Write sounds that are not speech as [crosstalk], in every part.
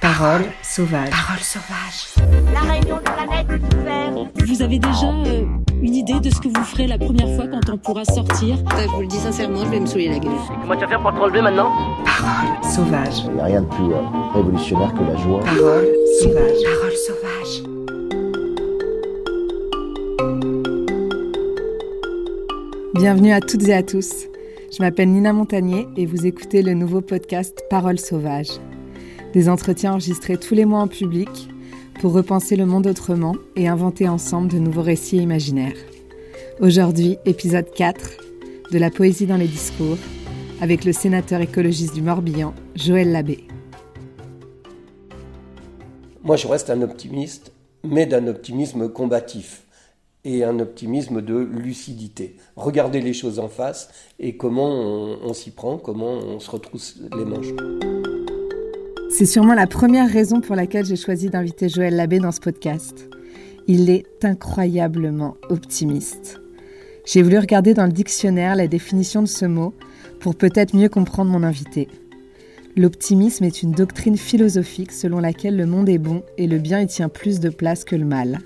Parole sauvage. Parole sauvage. La réunion de planète est ouverte. Vous avez déjà euh, une idée de ce que vous ferez la première fois quand on pourra sortir? Je vous le dis sincèrement, je vais me saouler la gueule. Comment tu vas faire pour te relever maintenant? Parole sauvage. Il n'y a rien de plus euh, révolutionnaire que la joie. Parole sauvage. Parole sauvage. Bienvenue à toutes et à tous. Je m'appelle Nina Montagnier et vous écoutez le nouveau podcast Parole sauvage. Des entretiens enregistrés tous les mois en public pour repenser le monde autrement et inventer ensemble de nouveaux récits imaginaires. Aujourd'hui, épisode 4 de la poésie dans les discours avec le sénateur écologiste du Morbihan, Joël Labbé. Moi, je reste un optimiste, mais d'un optimisme combatif et un optimisme de lucidité. Regarder les choses en face et comment on, on s'y prend, comment on se retrousse les manches. C'est sûrement la première raison pour laquelle j'ai choisi d'inviter Joël Labbé dans ce podcast. Il est incroyablement optimiste. J'ai voulu regarder dans le dictionnaire la définition de ce mot pour peut-être mieux comprendre mon invité. L'optimisme est une doctrine philosophique selon laquelle le monde est bon et le bien y tient plus de place que le mal.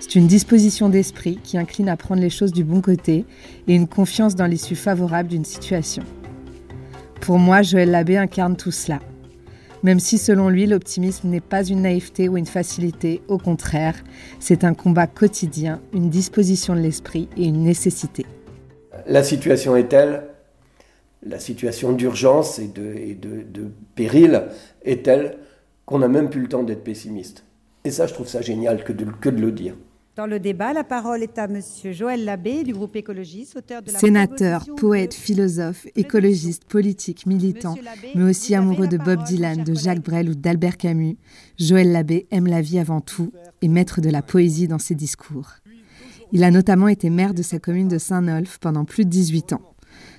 C'est une disposition d'esprit qui incline à prendre les choses du bon côté et une confiance dans l'issue favorable d'une situation. Pour moi, Joël Labbé incarne tout cela. Même si selon lui, l'optimisme n'est pas une naïveté ou une facilité, au contraire, c'est un combat quotidien, une disposition de l'esprit et une nécessité. La situation est telle, la situation d'urgence et, de, péril est telle qu'on n'a même plus le temps d'être pessimiste. Et ça, je trouve ça génial que de le dire. Dans le débat, la parole est à Monsieur Joël Labbé du groupe écologiste, auteur de la Sénateur, poète, philosophe, écologiste, politique, militant, mais aussi amoureux de Bob Dylan, de Jacques Brel ou d'Albert Camus, Joël Labbé aime la vie avant tout et maître de la poésie dans ses discours. Il a notamment été maire de sa commune de Saint-Nolf pendant plus de 18 ans.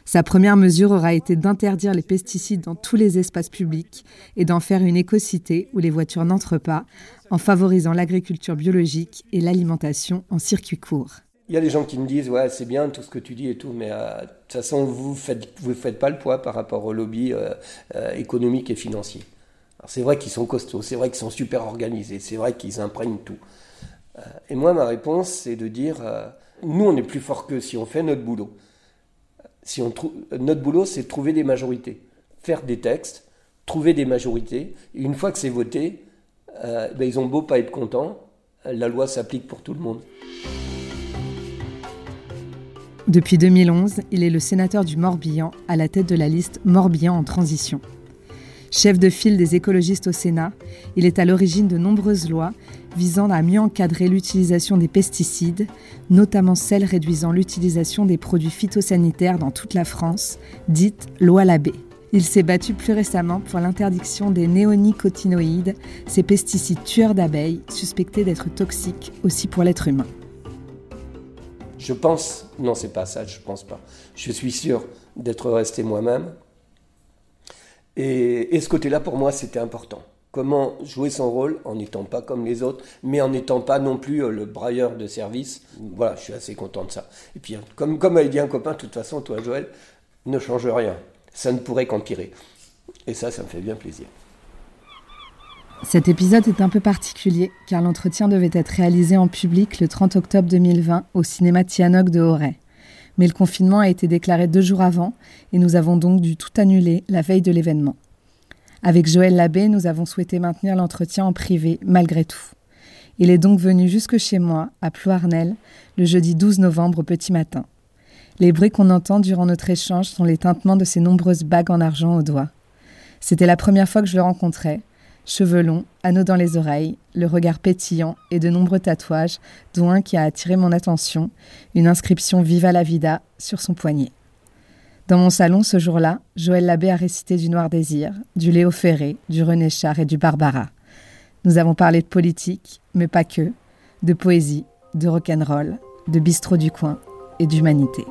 Sa première mesure aura été d'interdire les pesticides dans tous les espaces publics et d'en faire une écocité où les voitures n'entrent pas, en favorisant l'agriculture biologique et l'alimentation en circuit court. Il y a des gens qui me disent ouais c'est bien tout ce que tu dis et tout, mais euh, de toute façon vous faites vous faites pas le poids par rapport au lobby euh, euh, économique et financier. C'est vrai qu'ils sont costauds, c'est vrai qu'ils sont super organisés, c'est vrai qu'ils imprègnent tout. et moi ma réponse c'est de dire nous on est plus fort que si on fait notre boulot si on notre boulot, c'est de trouver des majorités, faire des textes, trouver des majorités. Une fois que c'est voté, euh, ben ils ont beau pas être contents, la loi s'applique pour tout le monde. Depuis 2011, il est le sénateur du Morbihan à la tête de la liste Morbihan en transition. Chef de file des écologistes au Sénat, il est à l'origine de nombreuses lois visant à mieux encadrer l'utilisation des pesticides, notamment celles réduisant l'utilisation des produits phytosanitaires dans toute la France, dite loi Labbé. Il s'est battu plus récemment pour l'interdiction des néonicotinoïdes, ces pesticides tueurs d'abeilles suspectés d'être toxiques aussi pour l'être humain. Je pense, non c'est pas ça, je pense pas. Je suis sûr d'être resté moi-même. Et ce côté-là pour moi c'était important comment jouer son rôle en n'étant pas comme les autres, mais en n'étant pas non plus le brailleur de service. Voilà, je suis assez content de ça. Et puis, comme, comme a dit un copain, de toute façon, toi, Joël, ne change rien. Ça ne pourrait qu'empirer. Et ça, ça me fait bien plaisir. Cet épisode est un peu particulier, car l'entretien devait être réalisé en public le 30 octobre 2020 au cinéma Tianoc de Auray. Mais le confinement a été déclaré deux jours avant, et nous avons donc dû tout annuler la veille de l'événement. Avec Joël Labbé, nous avons souhaité maintenir l'entretien en privé, malgré tout. Il est donc venu jusque chez moi, à Ploarnel, le jeudi 12 novembre au petit matin. Les bruits qu'on entend durant notre échange sont les tintements de ses nombreuses bagues en argent aux doigts. C'était la première fois que je le rencontrais. Cheveux longs, anneaux dans les oreilles, le regard pétillant et de nombreux tatouages, dont un qui a attiré mon attention, une inscription Viva la vida sur son poignet. Dans mon salon ce jour-là, Joël Labbé a récité du Noir Désir, du Léo Ferré, du René Char et du Barbara. Nous avons parlé de politique, mais pas que, de poésie, de rock'n'roll, de bistrot du coin et d'humanité.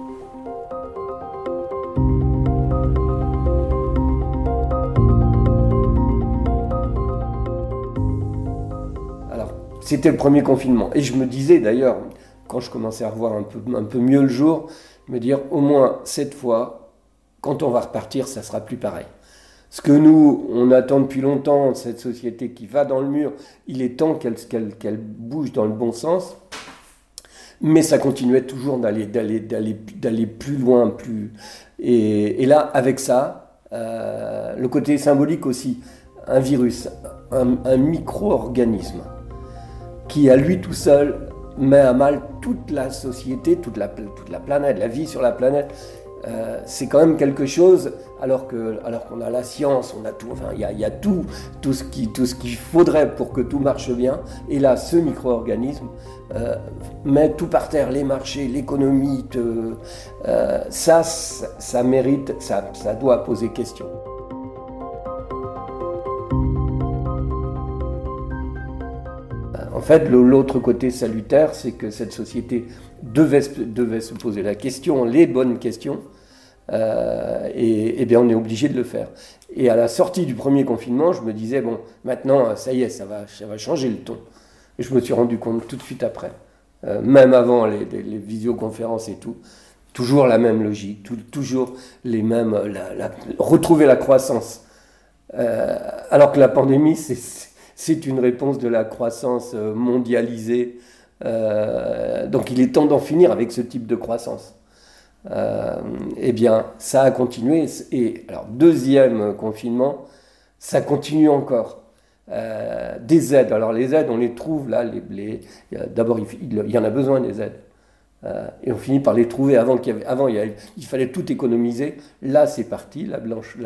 Alors, c'était le premier confinement. Et je me disais d'ailleurs, quand je commençais à revoir un peu, un peu mieux le jour, me dire au moins cette fois, quand on va repartir, ça sera plus pareil. Ce que nous, on attend depuis longtemps, cette société qui va dans le mur, il est temps qu'elle bouge dans le bon sens. Mais ça continuait toujours d'aller plus loin, plus et, là avec ça, euh, le côté symbolique aussi, un virus, un, un micro-organisme qui à lui tout seul met à mal toute la société, toute la, toute la planète, la vie sur la planète. Euh, c'est quand même quelque chose, alors que alors qu'on a la science, on a tout, enfin il y a, y a tout, tout ce qu'il faudrait pour que tout marche bien. Et là, ce micro-organisme euh, met tout par terre, les marchés, l'économie, te- euh, ça, ça, ça mérite, ça, ça doit poser question. En fait, l'autre côté salutaire, c'est que cette société devait, se- poser la question, les bonnes questions, euh, et, et bien on est obligé de le faire. Et à la sortie du premier confinement, je me disais, bon, maintenant, ça y est, ça va, changer le ton. Et je me suis rendu compte tout de suite après, euh, même avant les, visioconférences et tout, toujours la même logique, toujours les mêmes, retrouver la croissance. Euh, alors que la pandémie, c'est- c'est une réponse de la croissance euh, mondialisée. Euh, donc il est temps d'en finir avec ce type de croissance. Euh, eh bien, ça a continué. Et alors, deuxième confinement, ça continue encore. Des aides. Alors, les aides, on les trouve là. Les, D'abord, il y en a besoin des aides. Euh, et on finit par les trouver avant qu'il y avait, avant il, il fallait tout économiser. Là, c'est parti. La,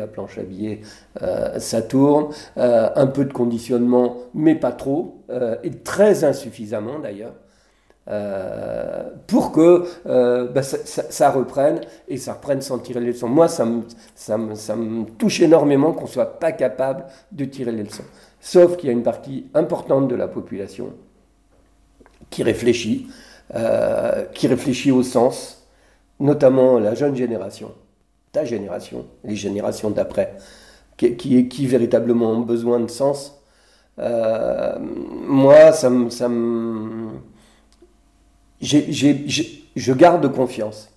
planche à billets, euh, ça tourne. Euh, un peu de conditionnement, mais pas trop. Et très insuffisamment d'ailleurs. Pour que bah, ça, reprenne et ça reprenne sans tirer les leçons. Moi, ça me, ça me touche énormément qu'on ne soit pas capable de tirer les leçons. Sauf qu'il y a une partie importante de la population qui réfléchit, euh, qui réfléchit au sens, notamment la jeune génération, ta génération, les générations d'après, qui, véritablement ont besoin de sens. Euh, moi, ça me... Ça je garde confiance.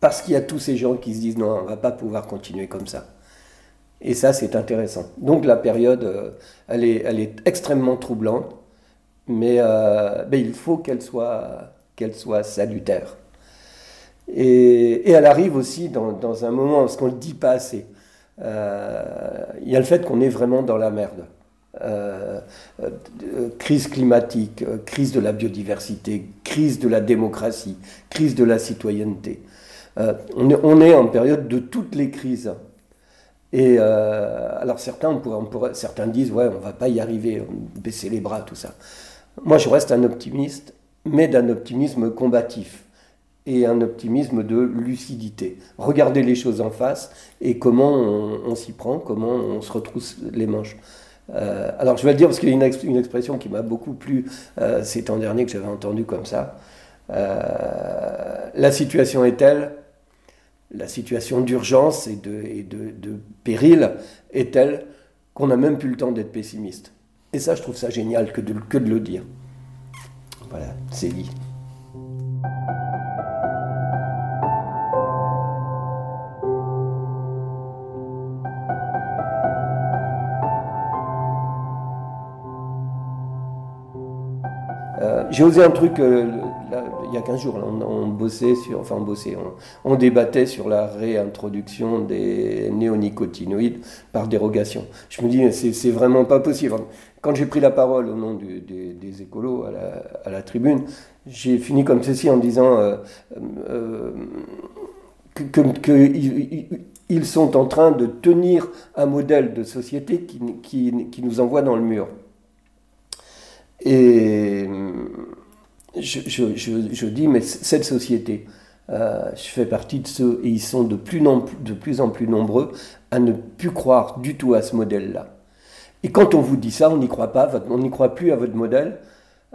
Parce qu'il y a tous ces gens qui se disent non, on ne va pas pouvoir continuer comme ça. Et ça, c'est intéressant. Donc la période, euh, elle, est, elle est extrêmement troublante, mais, euh, ben, il faut qu'elle soit, qu'elle soit salutaire. Et, elle arrive aussi dans, un moment, parce qu'on ne le dit pas assez. Euh, Il y a le fait qu'on est vraiment dans la merde. Euh, crise climatique, crise de la biodiversité, crise de la démocratie, crise de la citoyenneté. On, est, on est en période de toutes les crises. Et alors certains, on on pourrait- certains disent ouais, on va pas y arriver, baisser les bras, tout ça. Moi, je reste un optimiste, mais d'un optimisme combatif et un optimisme de lucidité. Regarder les choses en face et comment on, s'y prend, comment on se retrousse les manches. Euh, alors je vais le dire parce qu'il y a une, ex- une expression qui m'a beaucoup plu euh, ces temps derniers que j'avais entendu comme ça. Euh, la situation est telle, la situation d'urgence et, de péril est telle qu'on n'a même plus le temps d'être pessimiste. Et ça, je trouve ça génial que de, que de le dire. Voilà, c'est dit. Euh, J'ai osé un truc euh, il y a 15 jours, on, bossait sur, enfin on bossait, on, débattait sur la réintroduction des néonicotinoïdes par dérogation. Je me dis, c'est vraiment pas possible. Quand j'ai pris la parole au nom des, écolos à la, tribune, j'ai fini comme ceci en disant euh, euh, que, ils, sont en train de tenir un modèle de société qui, qui nous envoie dans le mur. Et je, je- je- je dis, mais cette société, euh, je fais partie de ceux, et ils sont de plus, en plus nombreux, à ne plus croire du tout à ce modèle-là. Et quand on vous dit ça, on n'y croit pas, on n'y croit plus à votre modèle.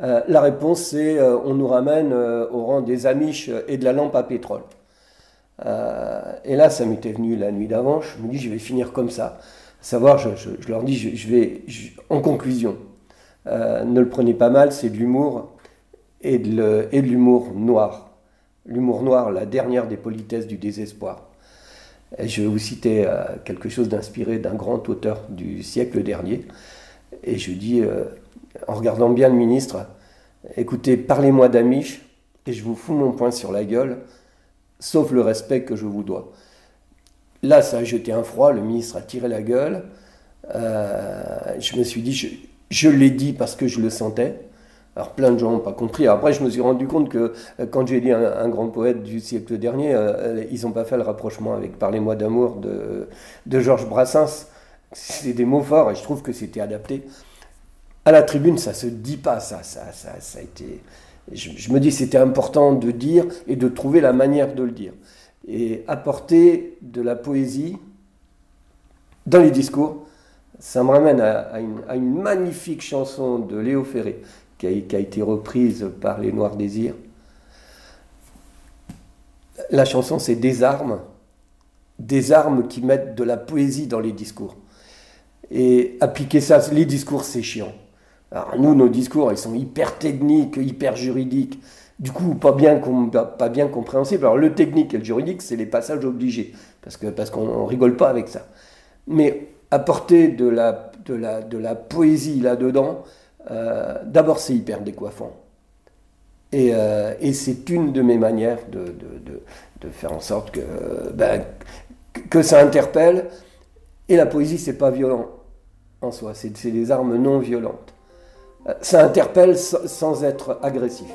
Euh, la réponse, c'est euh, on nous ramène euh, au rang des Amish et de la lampe à pétrole. Euh, et là, ça m'était venu la nuit d'avant. Je me dis, je vais finir comme ça. Savoir, je, leur dis, je, vais, en conclusion, euh, ne le prenez pas mal, c'est de l'humour et de l'humour noir. L'humour noir, la dernière des politesses du désespoir. Et je vais vous citer euh, quelque chose d'inspiré d'un grand auteur du siècle dernier. Et je dis, euh, en regardant bien le ministre, écoutez, parlez-moi d'Amish et je vous fous mon poing sur la gueule, sauf le respect que je vous dois. Là, ça a jeté un froid, le ministre a tiré la gueule. Euh, je me suis dit, je l'ai dit parce que je le sentais. Alors plein de gens n'ont pas compris. Après, je me suis rendu compte que euh, quand j'ai dit un, grand poète du siècle dernier, euh, ils n'ont pas fait le rapprochement avec Parlez-moi d'amour de, de Georges Brassens. C'est des mots forts et je trouve que c'était adapté. À la tribune, ça se dit pas, ça, ça, ça, ça a été. Je, me dis c'était important de dire et de trouver la manière de le dire. Et apporter de la poésie dans les discours, ça me ramène à une magnifique chanson de Léo Ferré qui a, été reprise par les Noirs Désirs. La chanson, c'est Des armes, des armes qui mettent de la poésie dans les discours. Et appliquer ça, les discours, c'est chiant. Alors nous, nos discours, ils sont hyper techniques, hyper juridiques. Du coup, pas bien, pas bien compréhensibles. Alors le technique et le juridique, c'est les passages obligés, parce que parce qu'on rigole pas avec ça. Mais apporter de la, de la, de la poésie là-dedans, euh, d'abord c'est hyper décoiffant. Et, euh, et c'est une de mes manières de, faire en sorte que, ben, que ça interpelle. Et la poésie, c'est pas violent en soi, c'est des armes non violentes. Euh, Ça interpelle sans être agressif.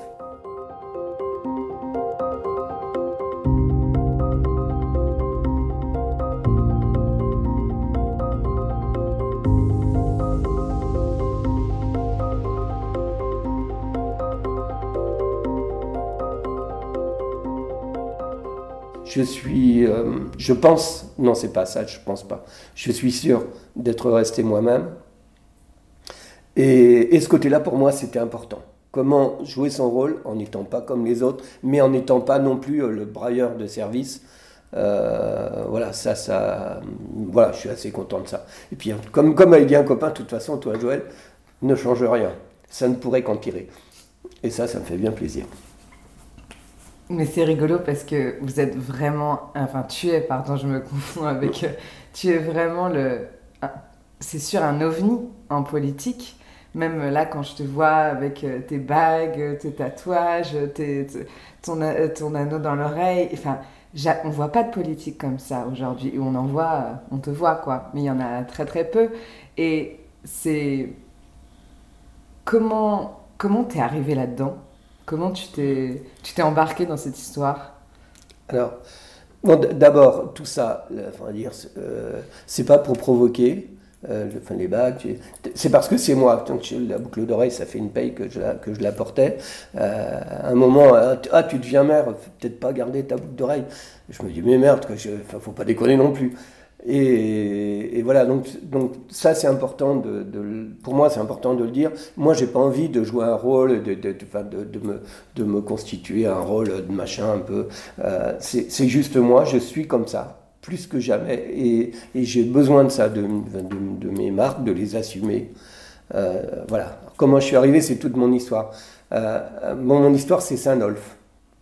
Je suis, euh, je pense, non c'est pas ça, je pense pas. Je suis sûr d'être resté moi-même. Et, et ce côté-là, pour moi, c'était important. Comment jouer son rôle en n'étant pas comme les autres, mais en n'étant pas non plus euh, le brailleur de service. Euh, voilà, ça, ça, voilà, je suis assez content de ça. Et puis, comme, comme dit un copain, de toute façon, toi, Joël, ne change rien. Ça ne pourrait qu'empirer. Et ça, ça me fait bien plaisir. Mais c'est rigolo parce que vous êtes vraiment, enfin tu es, pardon, je me confonds avec, euh, tu es vraiment le, c'est sûr un ovni en politique. Même là, quand je te vois avec euh, tes bagues, tes tatouages, tes- t- ton, ton anneau dans l'oreille, enfin, on voit pas de politique comme ça aujourd'hui. Ou on en voit, euh, on te voit quoi, mais il y en a très très peu. Et c'est comment comment t'es arrivé là-dedans? Comment tu t'es embarqué dans cette histoire? Alors, bon, d'abord, tout ça, enfin, dire, c'est, euh, c'est pas pour provoquer. euh, les bagues, c'est parce que c'est moi. La boucle d'oreille, ça fait une paye que je la, que je la portais. Euh, à un moment, ah, tu- deviens mère, peut-être pas garder ta boucle d'oreille. Je me dis, mais merde, que je, faut pas déconner non plus. Et, voilà, donc, donc ça c'est important, de, de pour moi c'est important de le dire. Moi j'ai pas envie de jouer un rôle, de, de, me, de me constituer un rôle de machin un peu. Euh, c'est juste moi, je suis comme ça, plus que jamais. Et, et j'ai besoin de ça, de, mes marques, de les assumer. Euh, voilà. Comment je suis arrivé, c'est toute mon histoire. Euh, mon histoire c'est Saint-Nolf,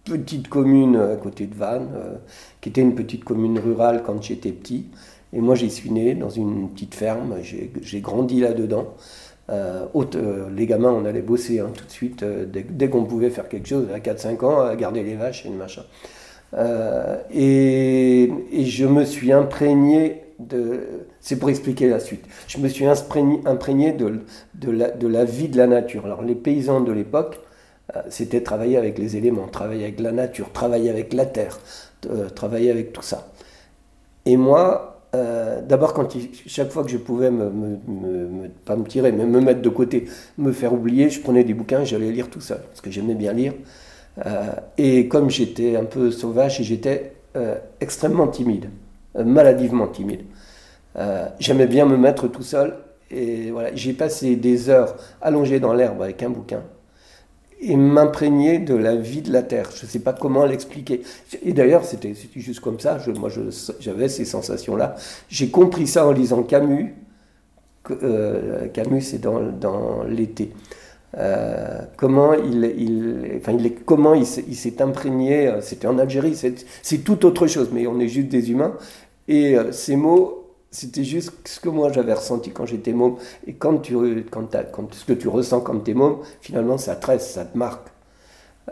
petite commune à côté de Vannes, euh, qui était une petite commune rurale quand j'étais petit. Et moi, j'y suis né dans une petite ferme, j'ai grandi là-dedans. Euh, euh, les gamins, on allait bosser hein, tout de suite, euh, dès, qu'on pouvait faire quelque chose, à 4-5 ans, à garder les vaches et le machin. Et, je me suis imprégné de... C'est pour expliquer la suite. Je me suis imprégné, de, la, vie de la nature. Alors les paysans de l'époque, c'était travailler avec les éléments, travailler avec la nature, travailler avec la terre, euh, travailler avec tout ça. Et moi, euh, d'abord, chaque fois que je pouvais me, pas me tirer, mais me mettre de côté, me faire oublier, je prenais des bouquins, j'allais lire tout seul, parce que j'aimais bien lire. Euh, et comme j'étais un peu sauvage, et j'étais extrêmement timide, maladivement timide. J'aimais bien me mettre tout seul. Et voilà, j'ai passé des heures allongé dans l'herbe avec un bouquin et m'imprégner de la vie de la Terre. Je ne sais pas comment l'expliquer. Et d'ailleurs, c'était juste comme ça. Je- moi, j'avais ces sensations-là. J'ai compris ça en lisant Camus. euh, Camus, c'est dans, dans l'été. Euh, comment il, il, enfin, comment il s'est imprégné, euh, c'était en Algérie, c'est tout autre chose, mais on est juste des humains. Et ces mots, c'était juste ce que moi j'avais ressenti quand j'étais môme. Et quand tu, quand, quand ce que tu ressens quand tu es môme, finalement ça tresse, ça te marque.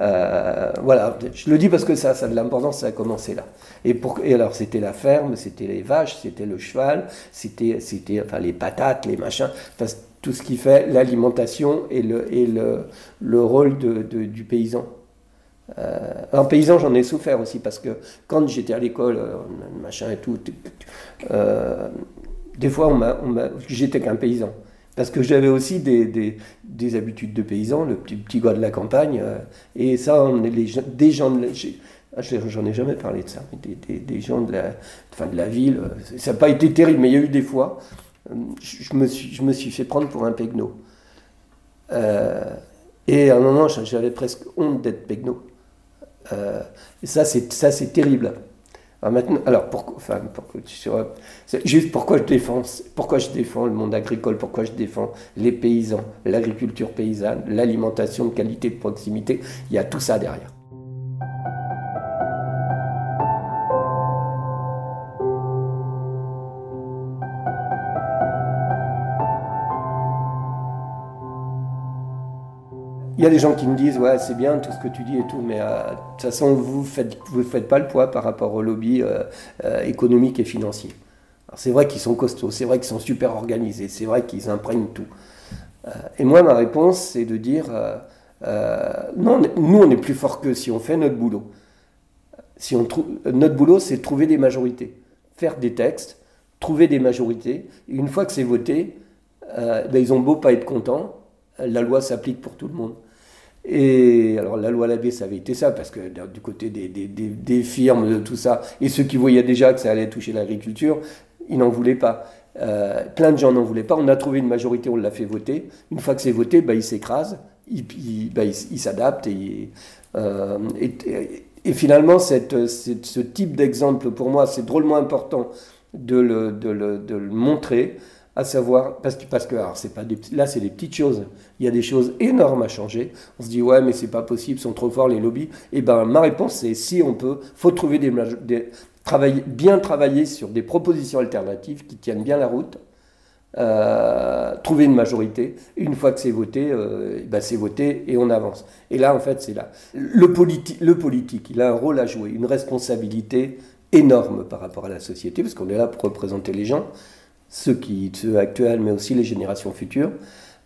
Euh, voilà, je le dis parce que ça, ça a de l'importance, ça a commencé là. Et, pour, et alors c'était la ferme, c'était les vaches, c'était le cheval, c'était, c'était enfin, les patates, les machins, enfin, tout ce qui fait l'alimentation et le, et le, le rôle du paysan. Euh, en paysan, j'en ai souffert aussi parce que quand j'étais à l'école, euh, machin et tout, euh, des fois, on j'étais qu'un paysan. Parce que j'avais aussi des, des, des, habitudes de paysan, le petit, petit gars de la campagne. Euh, et ça, on des gens de la, ah, J'en ai jamais parlé de ça, mais des, gens de la, enfin de la ville. Euh, ça n'a pas été terrible, mais il y a eu des fois. Euh, je me suis, fait prendre pour un pegno. Euh, et à un moment, j'avais presque honte d'être pegno. Euh, et ça, c'est terrible. Alors, maintenant, alors pour, enfin, pour, sur, juste pourquoi je, défends, pourquoi je défends le monde agricole, pourquoi je défends les paysans, l'agriculture paysanne, l'alimentation de qualité, de proximité, il y a tout ça derrière. Il y a des gens qui me disent ouais c'est bien tout ce que tu dis et tout, mais euh, de toute façon vous faites vous faites pas le poids par rapport au lobby euh, euh, économique et financier. C'est vrai qu'ils sont costauds, c'est vrai qu'ils sont super organisés, c'est vrai qu'ils imprègnent tout. et moi ma réponse c'est de dire non nous on est plus fort que si on fait notre boulot. Si on notre boulot c'est de trouver des majorités, faire des textes, trouver des majorités. Une fois que c'est voté, ben, ils ont beau pas être contents, la loi s'applique pour tout le monde. Et alors la loi Labbé, ça avait été ça, parce que du côté des, des, des, firmes, de tout ça, et ceux qui voyaient déjà que ça allait toucher l'agriculture, ils n'en voulaient pas. Euh, plein de gens n'en voulaient pas. On a trouvé une majorité, on l'a fait voter. Une fois que c'est voté, bah, il s'écrase, il, il, bah, s'adapte. Et, euh, et, et, finalement, cette, ce type d'exemple, pour moi, c'est drôlement important de le, de le, de le montrer à savoir, parce que, alors pas là c'est des petites choses, il y a des choses énormes à changer. On se dit ouais mais c'est pas possible, sont trop forts les lobbies. Et eh ben ma réponse c'est si on peut, faut trouver des, des bien travailler sur des propositions alternatives qui tiennent bien la route. Euh, trouver une majorité. Une fois que c'est voté, euh, ben c'est voté et on avance. Et là, en fait, c'est là. Le, politi le politique, il a un rôle à jouer, une responsabilité énorme par rapport à la société, parce qu'on est là pour représenter les gens ceux, qui, ceux actuels, mais aussi les générations futures.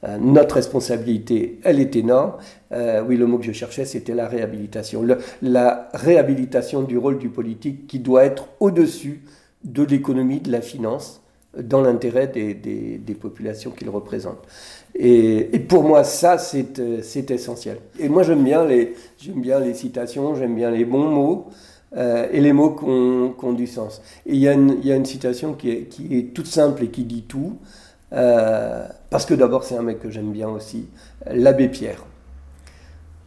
Euh, notre responsabilité, elle est énorme. Euh, oui, le mot que je cherchais, c'était la réhabilitation. la réhabilitation du rôle du politique qui doit être au-dessus de l'économie, de la finance, dans l'intérêt des, des, populations qu'il représente. Et, pour moi, ça, c'est euh, essentiel. Et moi, j'aime bien, bien les citations, j'aime bien les bons mots. Euh, et les mots qui ont, du sens. Et il y, a une citation qui est, toute simple et qui dit tout, euh, parce que d'abord c'est un mec que j'aime bien aussi, l'abbé Pierre.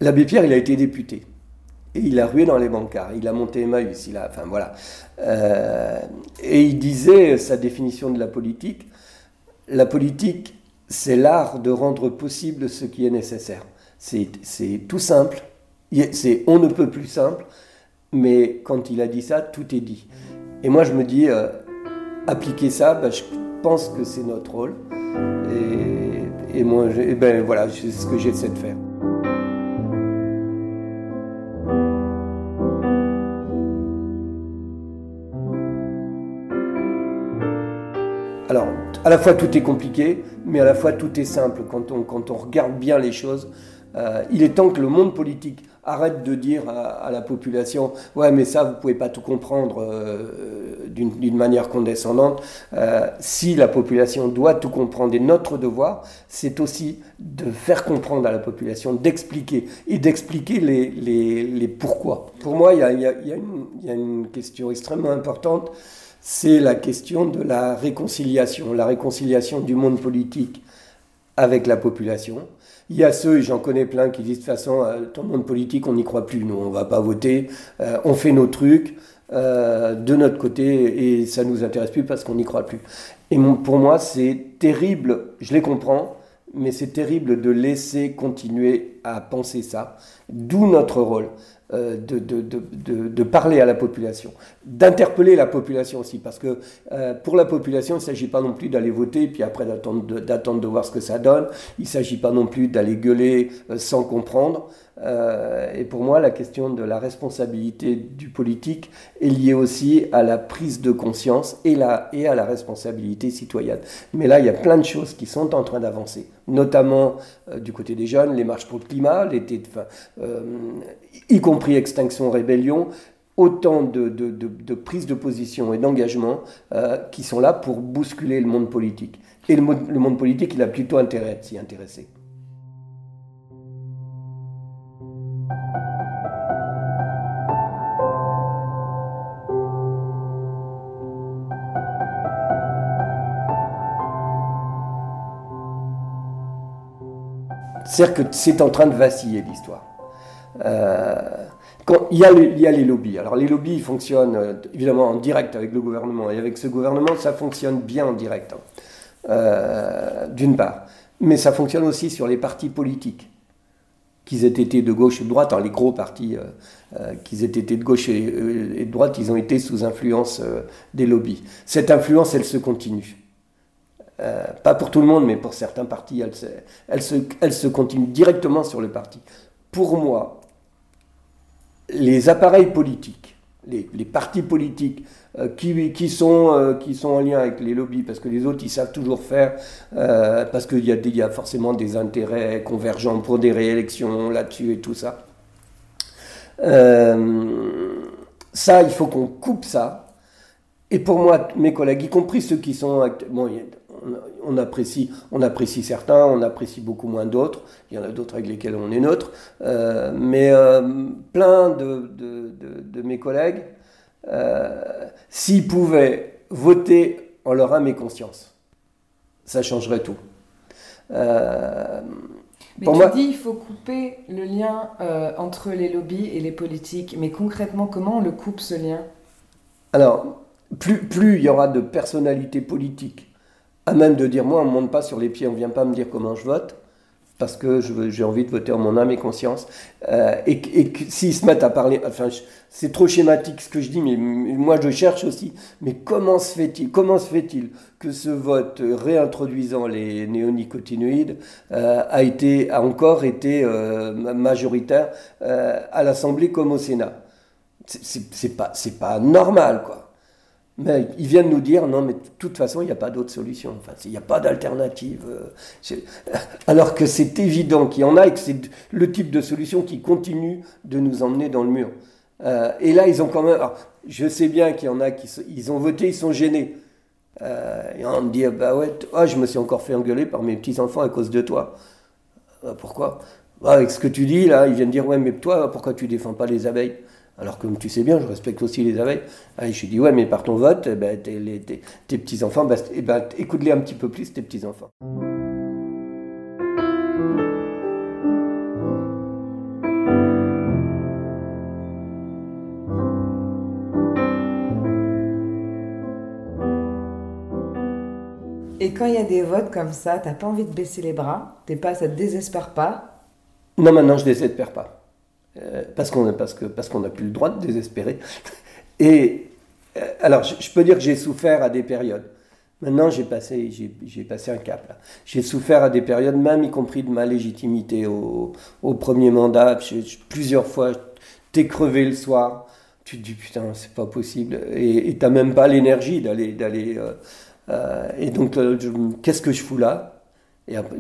L'abbé Pierre, il a été député. Et il a rué dans les bancards, il a monté Emmaüs, il a, enfin voilà. Euh, et il disait sa définition de la politique, la politique, c'est l'art de rendre possible ce qui est nécessaire. C'est tout simple, c'est on ne peut plus simple, mais quand il a dit ça, tout est dit. Et moi, je me dis, euh, appliquer ça, bah, je pense que c'est notre rôle. Et, moi, ben, voilà, c'est ce que j'essaie de faire. Alors, à la fois tout est compliqué, mais à la fois tout est simple quand on, quand on regarde bien les choses. Euh, il est temps que le monde politique arrête de dire à, la population ouais mais ça vous pouvez pas tout comprendre euh, d'une manière condescendante. Euh, si la population doit tout comprendre et notre devoir, c'est aussi de faire comprendre à la population, d'expliquer et d'expliquer les, les, les, pourquoi. Pour moi, il y a, y, y a, une question extrêmement importante, c'est la question de la réconciliation, la réconciliation du monde politique avec la population il y a ceux, et j'en connais plein, qui disent de toute façon, euh, ton monde politique, on n'y croit plus, nous, on va pas voter, euh, on fait nos trucs euh, de notre côté et ça nous intéresse plus parce qu'on n'y croit plus. Et pour moi, c'est terrible, je les comprends, mais c'est terrible de laisser continuer à penser ça. D'où notre rôle. euh, de, de, de, de, parler à la population, d'interpeller la population aussi, parce que euh, pour la population, il ne s'agit pas non plus d'aller voter, puis après d'attendre de, voir ce que ça donne, il ne s'agit pas non plus d'aller gueuler euh, sans comprendre. et pour moi, la question de la responsabilité du politique est liée aussi à la prise de conscience et, la, et à la responsabilité citoyenne. Mais là, il y a plein de choses qui sont en train d'avancer, notamment du côté des jeunes, les marches pour le climat, enfin, y compris Extinction Rébellion, autant de, prises de position et d'engagement euh, qui sont là pour bousculer le monde politique. Et le, le monde politique, il a plutôt intérêt à s'y intéresser. C'est-à-dire que c'est en train de vaciller l'histoire. Euh, il, y a les, lobbies. Alors les lobbies fonctionnent euh, évidemment en direct avec le gouvernement. Et avec ce gouvernement, ça fonctionne bien en direct, hein. euh, d'une part. Mais ça fonctionne aussi sur les partis politiques. Qu'ils aient été de gauche ou de droite, alors les gros partis, qu'ils aient été de gauche et, de droite, ils ont été sous influence des lobbies. Cette influence, elle se continue. Pas pour tout le monde, mais pour certains partis, elle se, elle continue directement sur le parti. Pour moi, les appareils politiques, les, partis politiques euh, qui, qui, sont, euh, qui sont en lien avec les lobbies, parce que les autres, ils savent toujours faire, euh, parce qu'il y, y, a forcément des intérêts convergents pour des réélections là-dessus et tout ça. ça, il faut qu'on coupe ça. Et pour moi, mes collègues, y compris ceux qui sont... Bon, on, apprécie, on apprécie certains, on apprécie beaucoup moins d'autres. Il y en a d'autres avec lesquels on est neutre. Euh, mais euh, plein de, de, mes collègues, euh, s'ils pouvaient voter en leur âme et conscience, ça changerait tout. mais tu dis il faut couper le lien entre les lobbies et les politiques. Mais concrètement, comment on le coupe ce lien? Alors, plus, plus il y aura de personnalités politiques à même de dire moi on ne monte pas sur les pieds, on ne vient pas me dire comment je vote parce que j'ai envie de voter en mon âme et conscience. Euh, et, s'ils se mettent à parler, enfin, c'est trop schématique ce que je dis, mais moi je cherche aussi. Mais comment se fait-il, comment se fait-il que ce vote réintroduisant les néonicotinoïdes euh, a été, a encore été euh, majoritaire à l'Assemblée comme au Sénat? C'est pas, c'est pas normal, quoi. Mais ils viennent nous dire non, mais de toute façon, il n'y a pas d'autre solution. Enfin, il n'y a pas d'alternative. Euh, [laughs] alors que c'est évident qu'il y en a et que c'est le type de solution qui continue de nous emmener dans le mur. Euh, et là, ils ont quand même. je sais bien qu'il y en a qui ils ont voté, ils sont gênés. Euh, et on me dit bah ouais, oh, je me suis encore fait engueuler par mes petits enfants à cause de toi. pourquoi? Bah, Avec ce que tu dis là, ils viennent dire ouais, mais toi, pourquoi tu défends pas les abeilles? Alors comme tu sais bien, je respecte aussi les abeilles. Ah, je lui dis, ouais, mais par ton vote, eh ben, tes, petits-enfants, bah, eh ben, écoute-les un petit peu plus, tes petits-enfants. Et quand il y a des votes comme ça, t'as pas envie de baisser les bras? T'es pas, ça te désespère pas? Non, maintenant je désespère pas. Euh, parce qu'on parce que, parce qu'on n'a plus le droit de désespérer. [laughs] Et euh, alors, je, peux dire que j'ai souffert à des périodes. Maintenant, j'ai passé, j'ai, passé un cap. J'ai souffert à des périodes, même y compris de ma légitimité au, au premier mandat. plusieurs fois, t'es crevé le soir. Tu te dis putain, c'est pas possible. Et t'as même pas l'énergie d'aller, d'aller. Euh, et donc, qu'est-ce que je fous là?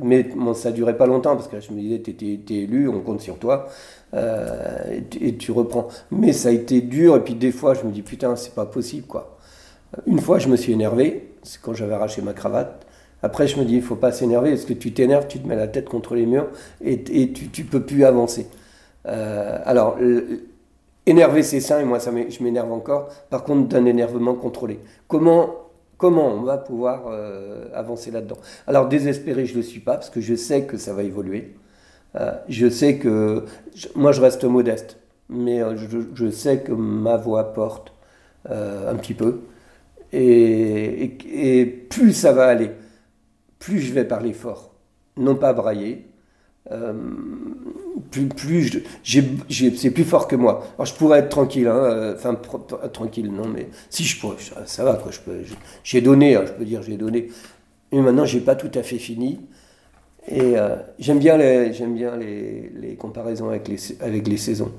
Mais bon, ça durait pas longtemps parce que je me disais, tu es, élu, on compte sur toi. Euh, et, tu reprends. Mais ça a été dur, et puis des fois, je me dis, putain, c'est pas possible, quoi. Une fois, je me suis énervé, c'est quand j'avais arraché ma cravate. Après, je me dis, il faut pas s'énerver, parce que tu t'énerves, tu te mets la tête contre les murs, et, tu, tu peux plus avancer. Euh, alors, énerver, c'est sain, et moi, ça je m'énerve encore. Par contre, d'un énervement contrôlé. Comment comment on va pouvoir euh, avancer là-dedans Alors désespéré, je ne le suis pas, parce que je sais que ça va évoluer. Euh, je sais que moi je reste modeste, mais euh, je, sais que ma voix porte un petit peu. Et, plus ça va aller, plus je vais parler fort. Non pas brailler, euh, plus, plus c'est plus fort que moi. Alors je pourrais être tranquille, hein, euh, enfin tranquille, non, mais si je pourrais, ça va quoi. Je peux, j'ai donné, hein, je peux dire j'ai donné. Mais maintenant j'ai pas tout à fait fini. Et euh, j'aime bien les, j'aime bien les, comparaisons avec les, avec les saisons.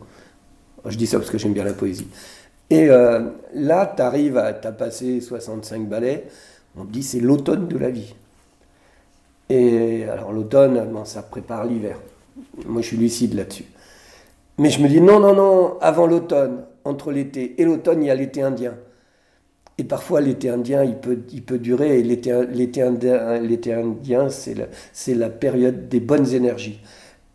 je dis ça parce que j'aime bien la poésie. Et là, tu à, as passé 65 ballets. On dit c'est l'automne de la vie. Et alors l'automne, ça prépare l'hiver. Moi, je suis lucide là-dessus. Mais je me dis, non, non, non, avant l'automne, entre l'été et l'automne, il y a l'été indien. Et parfois, l'été indien, il peut, il peut durer. Et l'été indien, indien c'est la, la période des bonnes énergies.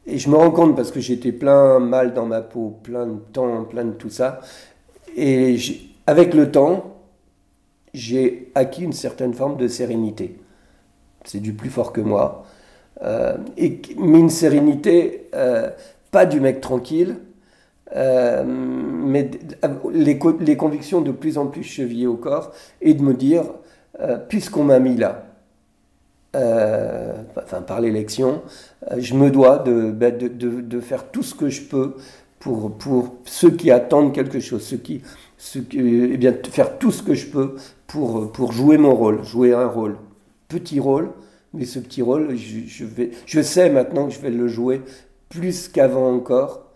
Et je me rends compte, parce que j'étais plein mal dans ma peau, plein de temps, plein de tout ça. Et avec le temps, j'ai acquis une certaine forme de sérénité c'est du plus fort que moi. Euh, mais une sérénité, euh, pas du mec tranquille, euh, mais les, convictions de plus en plus chevillées au corps, et de me dire, puisqu'on m'a mis là, enfin par l'élection, je me dois bah, de, faire tout ce que je peux pour, pour ceux qui attendent quelque chose, ceux qui, ceux qui, eh bien, faire tout ce que je peux pour, pour jouer mon rôle, jouer un rôle petit rôle, mais ce petit rôle, je, vais, je sais maintenant que je vais le jouer plus qu'avant encore,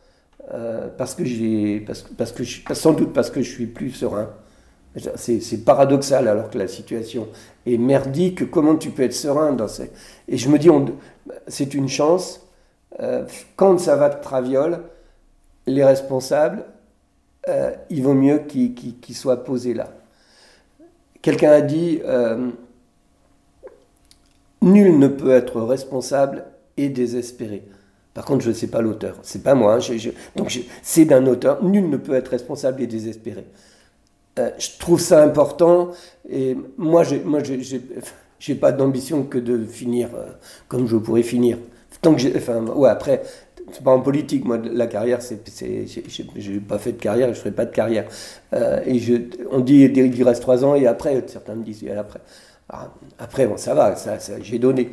euh, parce que j'ai, parce, parce que je, sans doute parce que je suis plus serein. C'est paradoxal alors que la situation est merdique. Comment tu peux être serein dans ces... Et je me dis, c'est une chance. Euh, quand ça va de traviole, les responsables, euh, il vaut mieux qu'ils soient posés là. Quelqu'un a dit, Nul ne peut être responsable et désespéré. Par contre, je ne sais pas l'auteur. C'est pas moi. Hein, donc, c'est d'un auteur. Nul ne peut être responsable et désespéré. Euh, je trouve ça important. Et moi, j'ai, moi, j'ai, pas d'ambition que de finir euh, comme je pourrais finir. Tant que j'ai, après, c'est pas en politique. Moi, la carrière, c'est, j'ai, pas fait de carrière, je ferai pas de carrière. Euh, et je, on dit, il reste trois ans et après, certains me disent, et après. Ah, après, bon, ça va, ça, j'ai donné.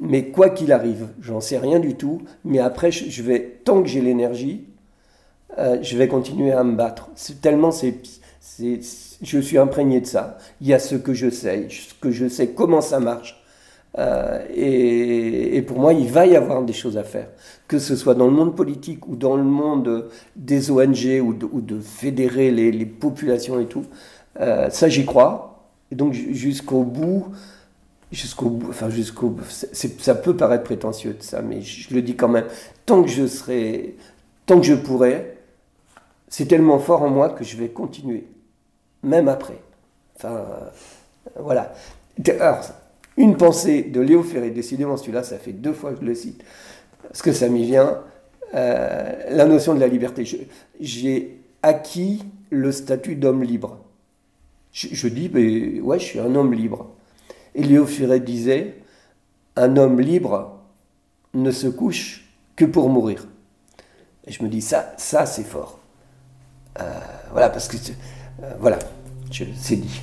Mais quoi qu'il arrive, j'en sais rien du tout. Mais après, je vais, tant que j'ai l'énergie, euh, je vais continuer à me battre. Tellement, c'est, je suis imprégné de ça. Il y a ce que je sais, ce que je sais comment ça marche. Euh, et, pour moi, il va y avoir des choses à faire, que ce soit dans le monde politique ou dans le monde des ONG ou de, fédérer les, populations et tout. Euh, ça, j'y crois. Donc jusqu'au bout, jusqu'au enfin jusqu'au, ça peut paraître prétentieux de ça, mais je le dis quand même. Tant que je serai, tant que je pourrai, c'est tellement fort en moi que je vais continuer, même après. Enfin, euh, voilà. Une pensée de Léo Ferré, décidément celui-là, ça fait deux fois que je le cite, parce que ça m'y vient. Euh, la notion de la liberté. J'ai acquis le statut d'homme libre. Je, dis, mais ouais, je suis un homme libre. Et Léo Ferré disait, un homme libre ne se couche que pour mourir. Et je me dis, ça, ça c'est fort. Euh, voilà, parce que, euh, voilà, c'est dit.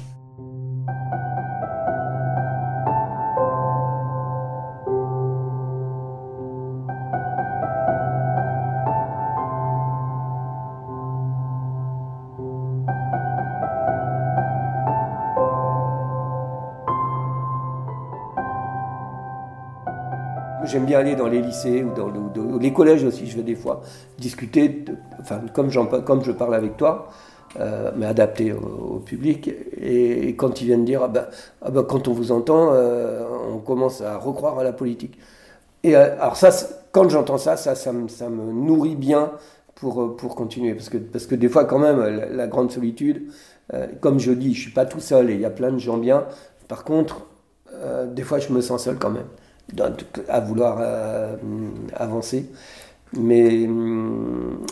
Aller dans les lycées ou les collèges aussi, je vais des fois discuter, enfin, comme, je parle avec toi, euh, mais adapté au, public. Et, quand ils viennent dire, ah ben, ah ben, quand on vous entend, euh, on commence à recroire à la politique. Et euh, alors ça, quand j'entends ça, ça, ça me, nourrit bien pour, pour continuer. Parce que, parce que des fois, quand même, la, grande solitude, comme je dis, je suis pas tout seul et il y a plein de gens bien. Par contre, des fois, je me sens seul quand même à vouloir euh, avancer. Mais,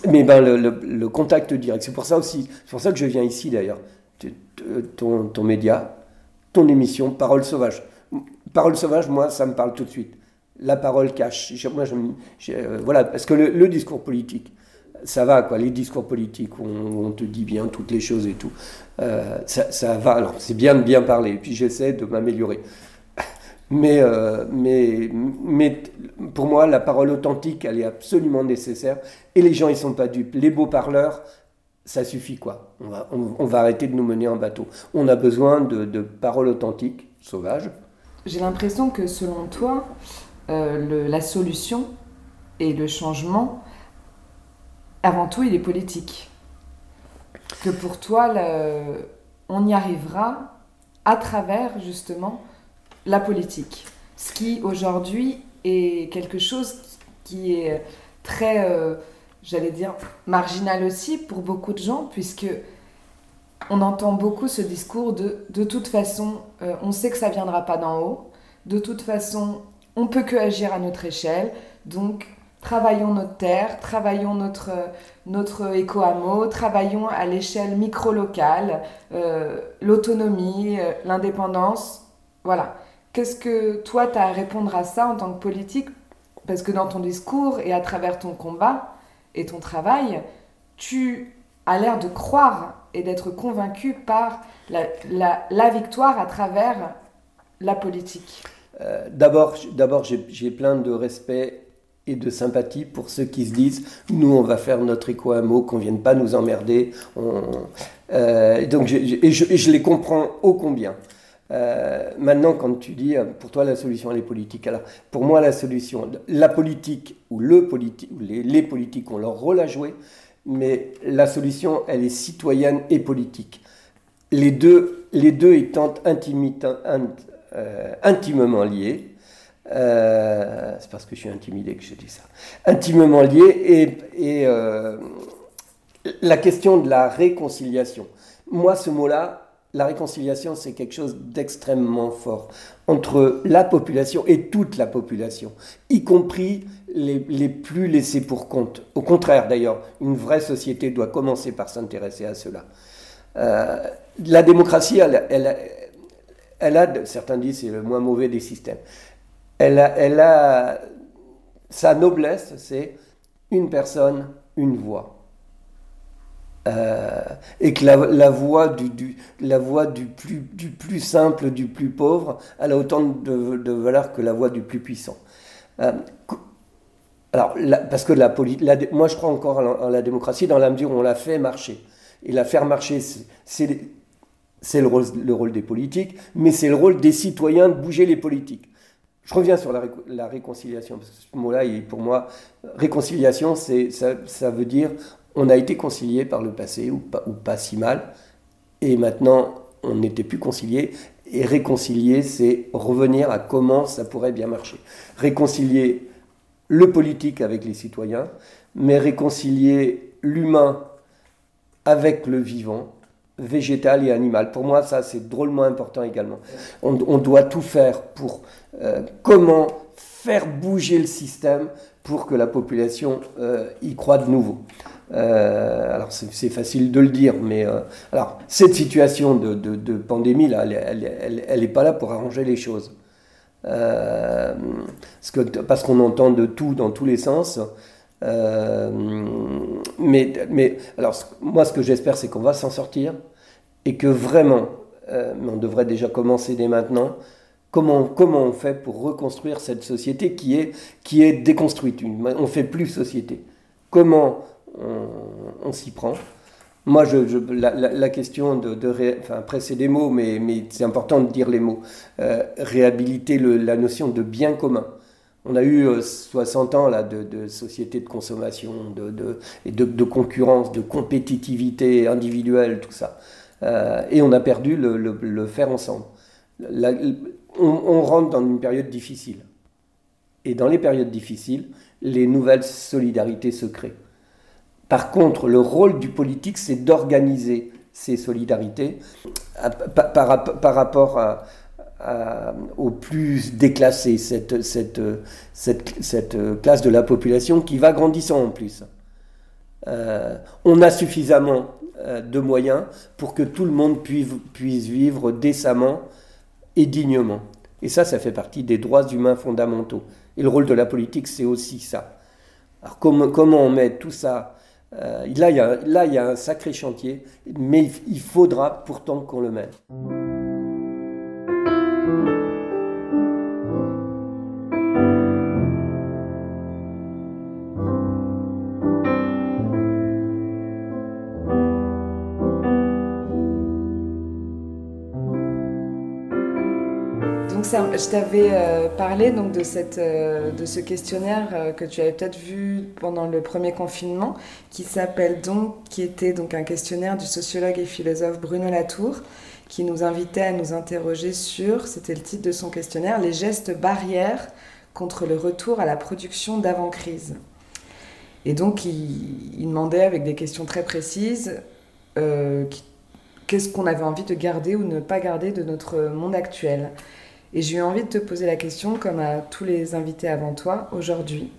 mais ben, le, contact direct, c'est pour ça aussi, c'est pour ça que je viens ici d'ailleurs. Ton, ton média, ton émission, Parole sauvage. Parole sauvage, moi, ça me parle tout de suite. La parole cache. Moi, euh, voilà, parce que le, discours politique, ça va, quoi. Les discours politiques, on, te dit bien toutes les choses et tout. Euh, ça, va. Alors, c'est bien de bien parler. Puis, j'essaie de m'améliorer. Mais, euh, mais, mais pour moi, la parole authentique, elle est absolument nécessaire. Et les gens, ils sont pas dupes. Les beaux parleurs, ça suffit quoi. On va, on, va arrêter de nous mener en bateau. On a besoin de, de paroles authentiques, sauvages. J'ai l'impression que selon toi, euh, la solution et le changement, avant tout, il est politique. Que pour toi, on y arrivera à travers justement la politique. Ce qui aujourd'hui est quelque chose qui est très, euh, j'allais dire, marginal aussi pour beaucoup de gens, puisque on entend beaucoup ce discours de de toute façon, euh, on sait que ça viendra pas d'en haut, de toute façon, on peut que agir à notre échelle, donc travaillons notre terre, travaillons notre, notre éco-hameau, travaillons à l'échelle micro-locale, euh, l'autonomie, l'indépendance, voilà. Qu'est-ce que toi, tu as à répondre à ça en tant que politique? Parce que dans ton discours et à travers ton combat et ton travail, tu as l'air de croire et d'être convaincu par la, la- victoire à travers la politique. Euh, D'abord, j'ai plein de respect et de sympathie pour ceux qui se disent nous, on va faire notre éco-hameau, qu'on vienne pas nous emmerder. Euh, donc, je, et je les comprends ô combien. Euh, maintenant, quand tu dis euh, pour toi la solution elle est politique, alors pour moi la solution, la politique ou le politique, ou les, politiques ont leur rôle à jouer, mais la solution elle est citoyenne et politique. Les deux, les deux étant intimita- int- euh, intimement liés. C'est parce que je suis intimidé que je dis ça. Intimement liés et, la question de la réconciliation. Moi, ce mot-là, la réconciliation, c'est quelque chose d'extrêmement fort entre la population et toute la population, y compris les, les plus laissés pour compte. Au contraire, d'ailleurs, une vraie société doit commencer par s'intéresser à cela. Euh, la démocratie, elle, elle, elle a, certains disent, c'est le moins mauvais des systèmes. Elle a, elle a sa noblesse, c'est une personne, une voix. Euh, et que la, la voix, du, la voix du, plus, du plus simple, du plus pauvre, elle a autant de, valeur que la voix du plus puissant. Euh, alors, parce que la, la, moi, je crois encore en la, démocratie dans la mesure où on la fait marcher. Et la faire marcher, c'est le rôle, le rôle des politiques, mais c'est le rôle des citoyens de bouger les politiques. Je reviens sur la réconciliation, parce que ce mot-là, pour moi, réconciliation, ça, ça veut dire on a été concilié par le passé, ou pas, si mal, et maintenant on n'était plus concilié. Et réconcilier, c'est revenir à comment ça pourrait bien marcher. Réconcilier le politique avec les citoyens, mais réconcilier l'humain avec le vivant, végétal et animal. Pour moi, ça, c'est drôlement important également. On, on, doit tout faire pour euh, comment faire bouger le système pour que la population euh, y croit de nouveau. Euh, alors, c'est facile de le dire, mais euh, alors, cette situation de, pandémie, là, elle n'est pas là pour arranger les choses. Euh, parce qu'on entend de tout dans tous les sens. Mais, mais alors, moi, ce que j'espère, c'est qu'on va s'en sortir et que vraiment, on devrait déjà commencer dès maintenant, comment, comment on fait pour reconstruire cette société qui est, qui est déconstruite. On ne fait plus société. Comment on, s'y prend moi, la, question de, de après c'est des mots, mais, c'est important de dire les mots. Euh, réhabiliter la notion de bien commun. On a eu euh, 60 ans là, de, société de consommation, de, concurrence, de compétitivité individuelle, tout ça. Euh, et on a perdu le, faire ensemble. On, rentre dans une période difficile. Et dans les périodes difficiles, les nouvelles solidarités se créent. Par contre, le rôle du politique, c'est d'organiser ces solidarités par, par, rapport à, aux plus déclassés, cette, classe de la population qui va grandissant en plus. Euh, on a suffisamment euh, de moyens pour que tout le monde puisse, vivre décemment et dignement. Et ça, ça fait partie des droits humains fondamentaux. Et le rôle de la politique, c'est aussi ça. Alors comment on met tout ça euh, là, il y a, il y a un sacré chantier, mais il faudra pourtant qu'on le mène. Je t'avais euh, parlé donc de, cette, euh, de ce questionnaire euh, que tu avais peut-être vu pendant le premier confinement, qui s'appelle donc, qui était donc un questionnaire du sociologue et philosophe Bruno Latour, qui nous invitait à nous interroger sur, c'était le titre de son questionnaire, les gestes barrières contre le retour à la production d'avant-crise. Et donc, il, demandait avec des questions très précises qu'est-ce qu'on avait envie de garder ou ne pas garder de notre monde actuel. Et j'ai eu envie de te poser la question, comme à tous les invités avant toi, aujourd'hui.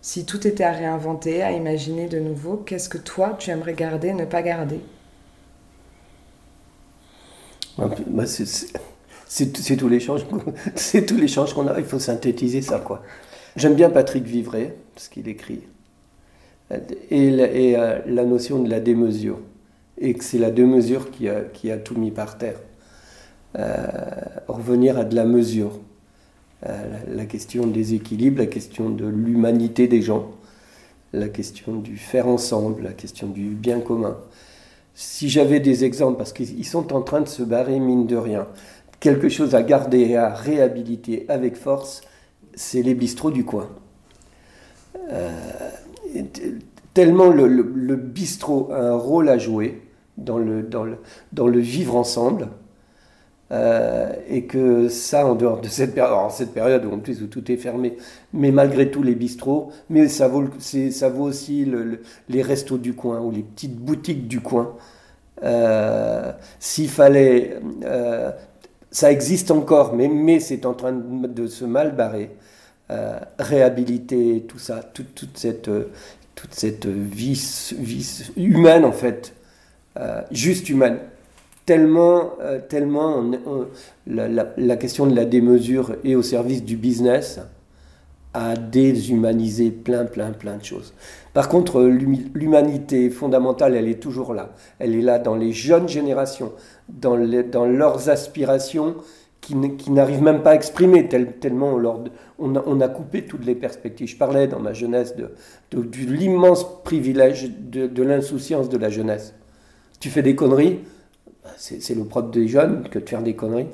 Si tout était à réinventer, à imaginer de nouveau, qu'est-ce que toi, tu aimerais garder, ne pas garder? Bah, c'est- c'est c'est- c'est [laughs] qu'on a. Il faut synthétiser ça, quoi. J'aime bien Patrick Vivray, ce qu'il écrit, et, la, euh, la notion de la démesure, et que c'est la démesure qui a tout mis par terre. Euh, revenir à de la mesure, Euh, la, question des équilibres, la question de l'humanité des gens, la question du faire ensemble, la question du bien commun. Si j'avais des exemples, parce qu'ils sont en train de se barrer, mine de rien, quelque chose à garder et à réhabiliter avec force, c'est les bistrots du coin. Euh, tellement le, bistrot a un rôle à jouer dans le vivre ensemble. Euh, et que ça, en dehors de cette période, où tout est fermé, mais malgré tout les bistrots, mais ça vaut, ça vaut aussi le- le- les restos du coin ou les petites boutiques du coin. Euh, S'il fallait, euh, ça existe encore, mais, mais c'est en train de, se mal barrer. Réhabiliter tout ça, toute, cette, toute cette vie, humaine en fait, juste humaine. Tellement, euh, tellement la, la- question de la démesure est au service du business à déshumaniser plein, plein, plein de choses. Par contre, l'humanité fondamentale, elle est toujours là. Elle est là dans les jeunes générations, dans, les- dans leurs aspirations qui, n'arrivent même pas à exprimer, tel- tellement on, leur- on a, coupé toutes les perspectives. Je parlais dans ma jeunesse de, de- l'immense privilège de, l'insouciance de la jeunesse. Tu fais des conneries, c'est le propre des jeunes que de faire des conneries,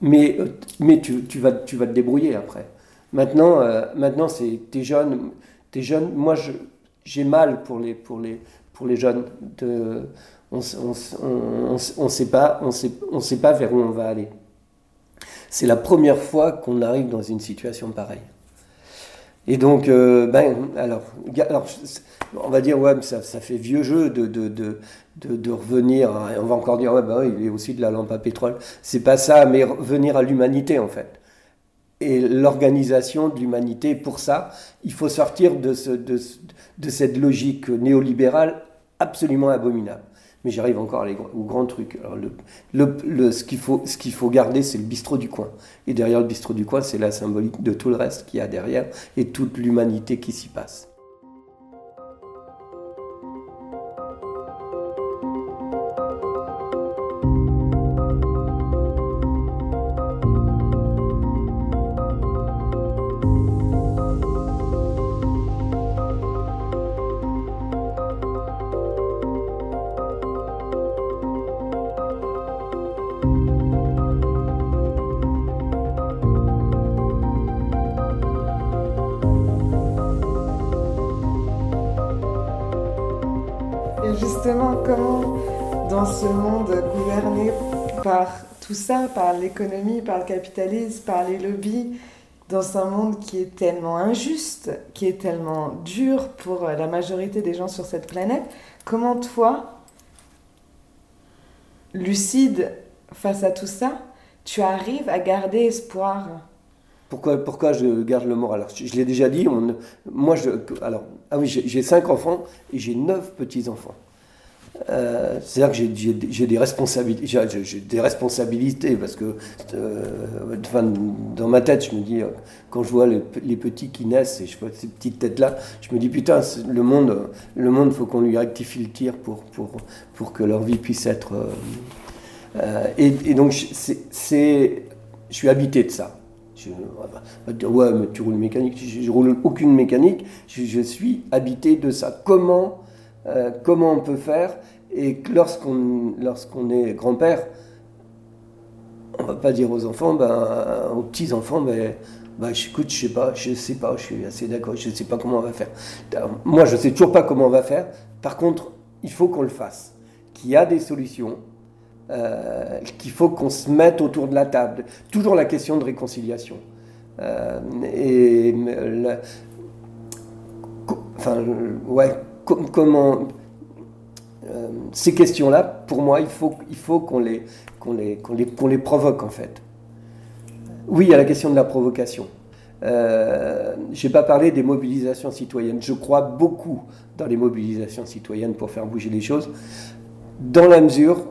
mais, euh, mais tu, tu vas, tu vas te débrouiller après. Maintenant, euh, maintenant c'est t'es jeune, t'es jeune. Moi, j'ai mal pour les, pour les, pour les jeunes. De, on s- on on- on- sait pas, on sait, on sait pas vers où on va aller. C'est la première fois qu'on arrive dans une situation pareille. Et donc, euh, ben, alors, alors, on va dire, ouais, ça, ça fait vieux jeu de, de, de, revenir. à- on va encore dire, ouais, ben, il est aussi de la lampe à pétrole. C'est pas ça, mais revenir à l'humanité, en fait. Et l'organisation de l'humanité, pour ça, il faut sortir de, ce, de, de cette logique néolibérale absolument abominable. Mais j'arrive encore au grand truc. Le- le- ce qu'il faut, ce qu'il faut garder, c'est le bistrot du coin. Et derrière le bistrot du coin, c'est la symbolique de tout le reste qu'il y a derrière et toute l'humanité qui s'y passe. L'économie, par le capitalisme, par les lobbies, dans un monde qui est tellement injuste, qui est tellement dur pour la majorité des gens sur cette planète, comment toi, lucide face à tout ça, tu arrives à garder espoir? Pourquoi, pourquoi je garde le moral? Alors, je, l'ai déjà dit, moi, alors, ah oui, j'ai j'ai cinq enfants et j'ai neuf petits-enfants. Euh, C'est-à-dire que j'ai- des responsabilités, parce que euh, dans ma tête, je me dis, euh, quand je vois les, petits qui naissent et je vois ces petites têtes-là, je me dis putain, le monde, le monde, faut qu'on lui rectifie le tir pour, que leur vie puisse être. et, donc, je- suis habité de ça. Je, ouais, mais tu roules mécanique. Je, je roule aucune mécanique. Je suis habité de ça. Comment, euh, comment on peut faire Et que lorsqu'on, lorsqu'on est grand-père, on va pas dire aux enfants, ben, aux petits enfants, ben, bah, écoute, je sais pas, je sais pas, je suis assez d'accord, je sais pas comment on va faire. Moi, je sais toujours pas comment on va faire. Par contre, il faut qu'on le fasse, qu'il y a des solutions, euh, qu'il faut qu'on se mette autour de la table. Toujours la question de réconciliation. Euh, et enfin, ouais, com- comment euh, ces questions-là, pour moi, il faut, qu'on les, provoque en fait. Oui, il y a la question de la provocation. Euh, je n'ai pas parlé des mobilisations citoyennes. Je crois beaucoup dans les mobilisations citoyennes pour faire bouger les choses, dans la mesure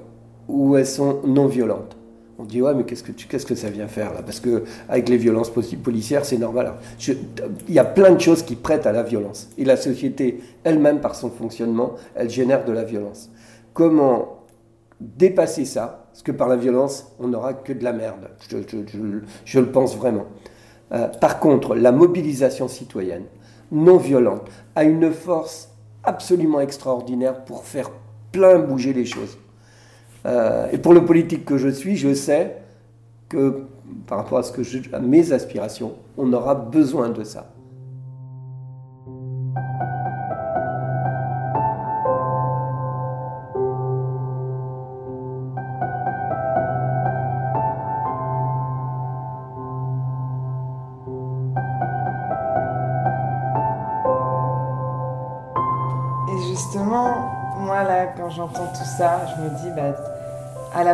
où elles sont non violentes. On dit ouais mais qu'est-ce que tu- qu'est-ce que ça vient faire là? Parce que avec les violences policières c'est normal. Il y a plein de choses qui prêtent à la violence et la société elle-même par son fonctionnement elle génère de la violence. Comment dépasser ça? Parce que par la violence on n'aura que de la merde. Je le pense vraiment. Euh, par contre la mobilisation citoyenne non violente a une force absolument extraordinaire pour faire plein bouger les choses. Euh, et pour le politique que je suis, je sais que par rapport à, ce que je- à mes aspirations, on aura besoin de ça.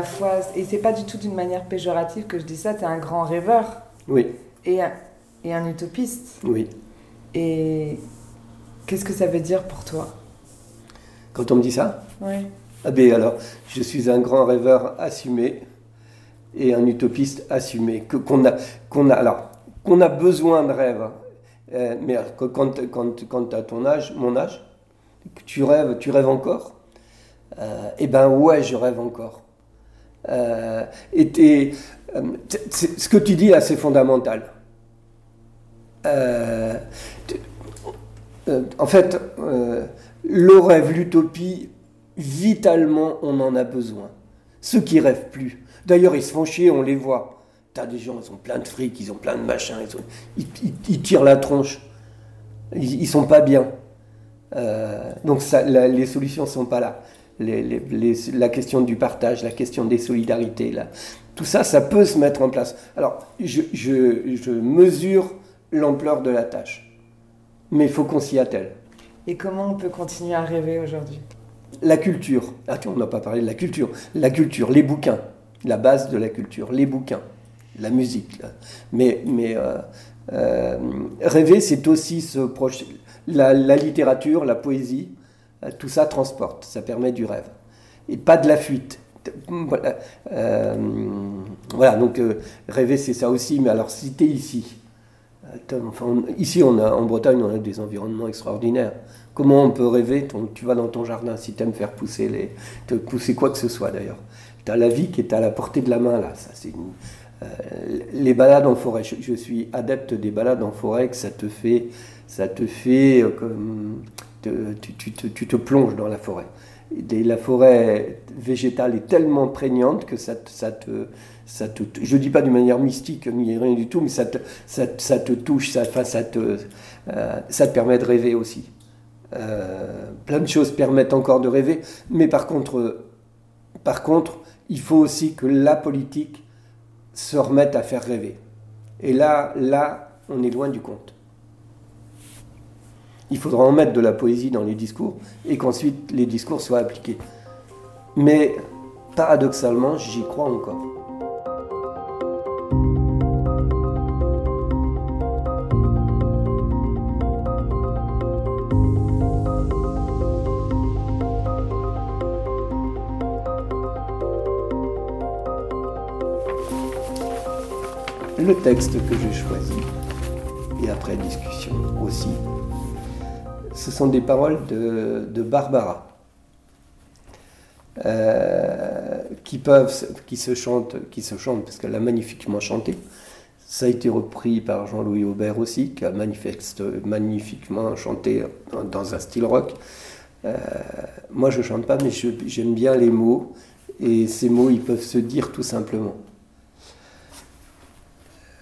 Fois, et c'est pas du tout d'une manière péjorative que je dis ça, t'es un grand rêveur Oui, et un, et un utopiste. oui. Et qu'est-ce que ça veut dire pour toi? Quand on me dit ça, Oui. ah ben alors, je suis un grand rêveur assumé et un utopiste assumé. Que, qu'on a, qu'on a, alors, qu'on a besoin de rêve. Euh, mais quand, quand, quand tu as ton âge, mon âge, tu rêves, tu rêves encore? Euh, Eh ben ouais, je rêve encore. Euh, euh, ce que tu dis là, c'est fondamental. Euh, euh, en fait, le rêve, l'utopie, vitalement, on en a besoin. Ceux qui rêvent plus. D'ailleurs, ils se font chier, on les voit. T'as des gens, ils ont plein de fric, ils ont plein de machins, ils, tirent la tronche. Ils, ils sont pas bien. Donc les solutions sont pas là. Les- les- les- la question du partage, la question des solidarités, là, tout ça, ça peut se mettre en place. Alors, je, je- je mesure l'ampleur de la tâche, mais il faut qu'on s'y attelle. Et comment on peut continuer à rêver aujourd'hui? La culture. Attends, on n'a pas parlé de la culture. La culture, les bouquins, la base de la culture, les bouquins, la musique. là. Mais, mais euh, euh, rêver, c'est aussi se projeter. La, la littérature, la poésie, tout ça transporte, ça permet du rêve. Et pas de la fuite. Voilà, Euh, donc euh, rêver, c'est ça aussi. Mais alors, si tu es ici, ici, en Bretagne, on a des environnements extraordinaires. Comment on peut rêver Tu vas dans ton jardin si tu aimes faire pousser, les, te pousser quoi que ce soit d'ailleurs. Tu as la vie qui est à la portée de la main là. Ça, euh, les balades en forêt. Je, suis adepte des balades en forêt que ça te fait, ça te fait euh, tu, te- plonges dans la forêt. Et la forêt végétale est tellement prégnante que ça, te- ça te, je dis pas d'une manière mystique ni rien du tout, mais ça te, ça, te- touche, ça, ça, te, euh, ça te permet de rêver aussi. Euh, plein de choses permettent encore de rêver, mais par contre, euh, par contre, il faut aussi que la politique se remette à faire rêver. Et là, là, on est loin du compte. Il faudra en mettre de la poésie dans les discours et qu'ensuite les discours soient appliqués. Mais paradoxalement, j'y crois encore. Le texte que j'ai choisi, et après discussion aussi, ce sont des paroles de, Barbara, euh, qui peuvent, se- chantent, parce qu'elle a magnifiquement chanté. Ça a été repris par Jean-Louis Aubert aussi, qui a magnifiquement chanté dans, un style rock. Euh, moi, je chante pas, mais j'aime bien les mots, et ces mots, ils peuvent se dire tout simplement.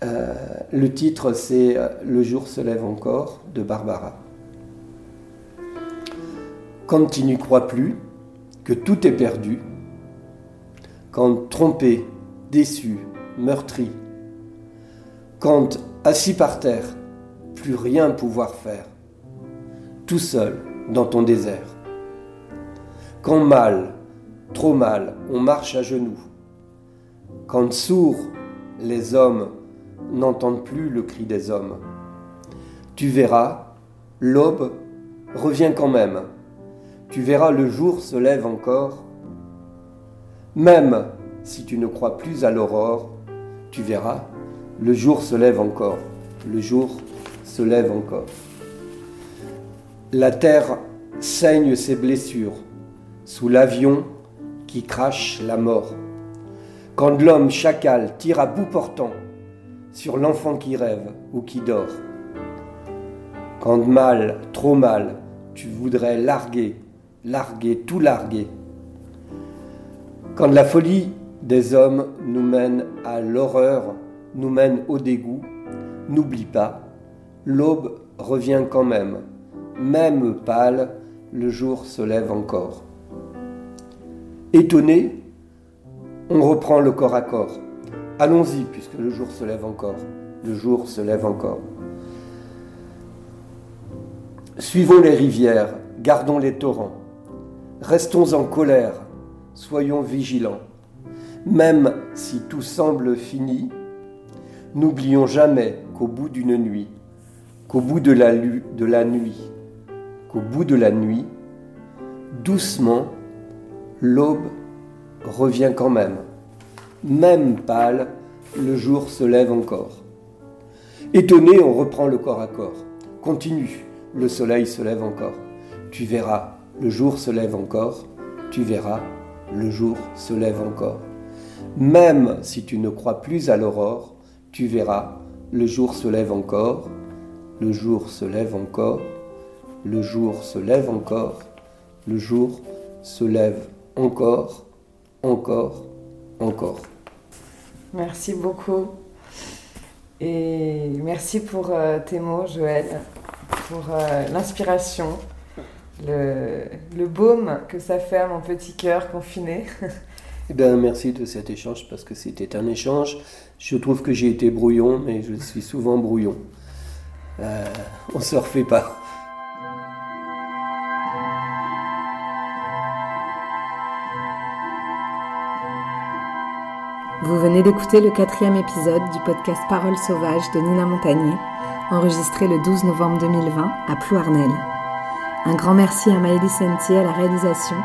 Euh, le titre, c'est Le jour se lève encore de Barbara. Quand tu n'y crois plus, que tout est perdu, quand trompé, déçu, meurtri, quand assis par terre, plus rien pouvoir faire, tout seul dans ton désert, quand mal, trop mal, on marche à genoux, quand sourds, les hommes n'entendent plus le cri des hommes, tu verras, l'aube revient quand même, tu verras le jour se lève encore, même si tu ne crois plus à l'aurore, tu verras, le jour se lève encore, le jour se lève encore. La terre saigne ses blessures sous l'avion qui crache la mort. Quand l'homme chacal tire à bout portant sur l'enfant qui rêve ou qui dort. Quand mal, trop mal, tu voudrais larguer, larguer, tout larguer. Quand la folie des hommes nous mène à l'horreur, nous mène au dégoût, n'oublie pas, l'aube revient quand même, même pâle, le jour se lève encore. Étonné, on reprend le corps à corps. Allons-y, puisque le jour se lève encore. Le jour se lève encore. Suivons les rivières, gardons les torrents. Restons en colère, soyons vigilants. Même si tout semble fini, n'oublions jamais qu'au bout d'une nuit, qu'au bout de la, nuit, qu'au bout de la nuit, doucement, l'aube revient quand même. Même pâle, le jour se lève encore. Étonné, on reprend le corps à corps. Continue, le soleil se lève encore. Tu verras, le jour se lève encore. Tu verras, le jour se lève encore. Même si tu ne crois plus à l'aurore, tu verras, le jour se lève encore. Le jour se lève encore. Le jour se lève encore. Le jour se lève encore, encore, encore. Merci beaucoup. Et merci pour euh, tes mots, Joël, pour euh, l'inspiration, le, le baume que ça fait à mon petit cœur confiné. Eh bien, merci de cet échange parce que c'était un échange. Je trouve que j'ai été brouillon, mais je suis souvent brouillon. Euh, on ne se refait pas. Vous venez d'écouter le quatrième épisode du podcast Paroles sauvages de Nina Montagnier, enregistré le 12 novembre 2020 à Plouarnel. Un grand merci à Maëlys Sentier à la réalisation,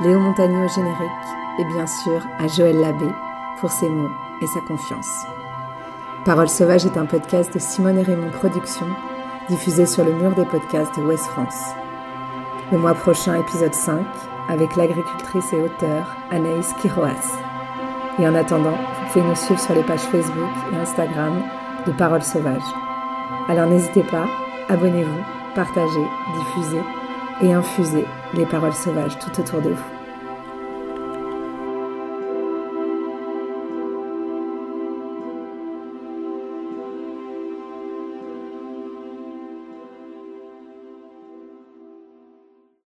Léo Montagnier au générique et bien sûr à Joël Labbé pour ses mots et sa confiance. Paroles sauvages est un podcast de Simone et Raymond Productions, diffusé sur le mur des podcasts de Ouest France. Le mois prochain, épisode 5, avec l'agricultrice et auteure Anaïs Kiroas. Et en attendant, vous pouvez nous suivre sur les pages Facebook et Instagram de Paroles Sauvages. Alors n'hésitez pas, abonnez-vous, partagez, diffusez et infusez les paroles sauvages tout autour de vous.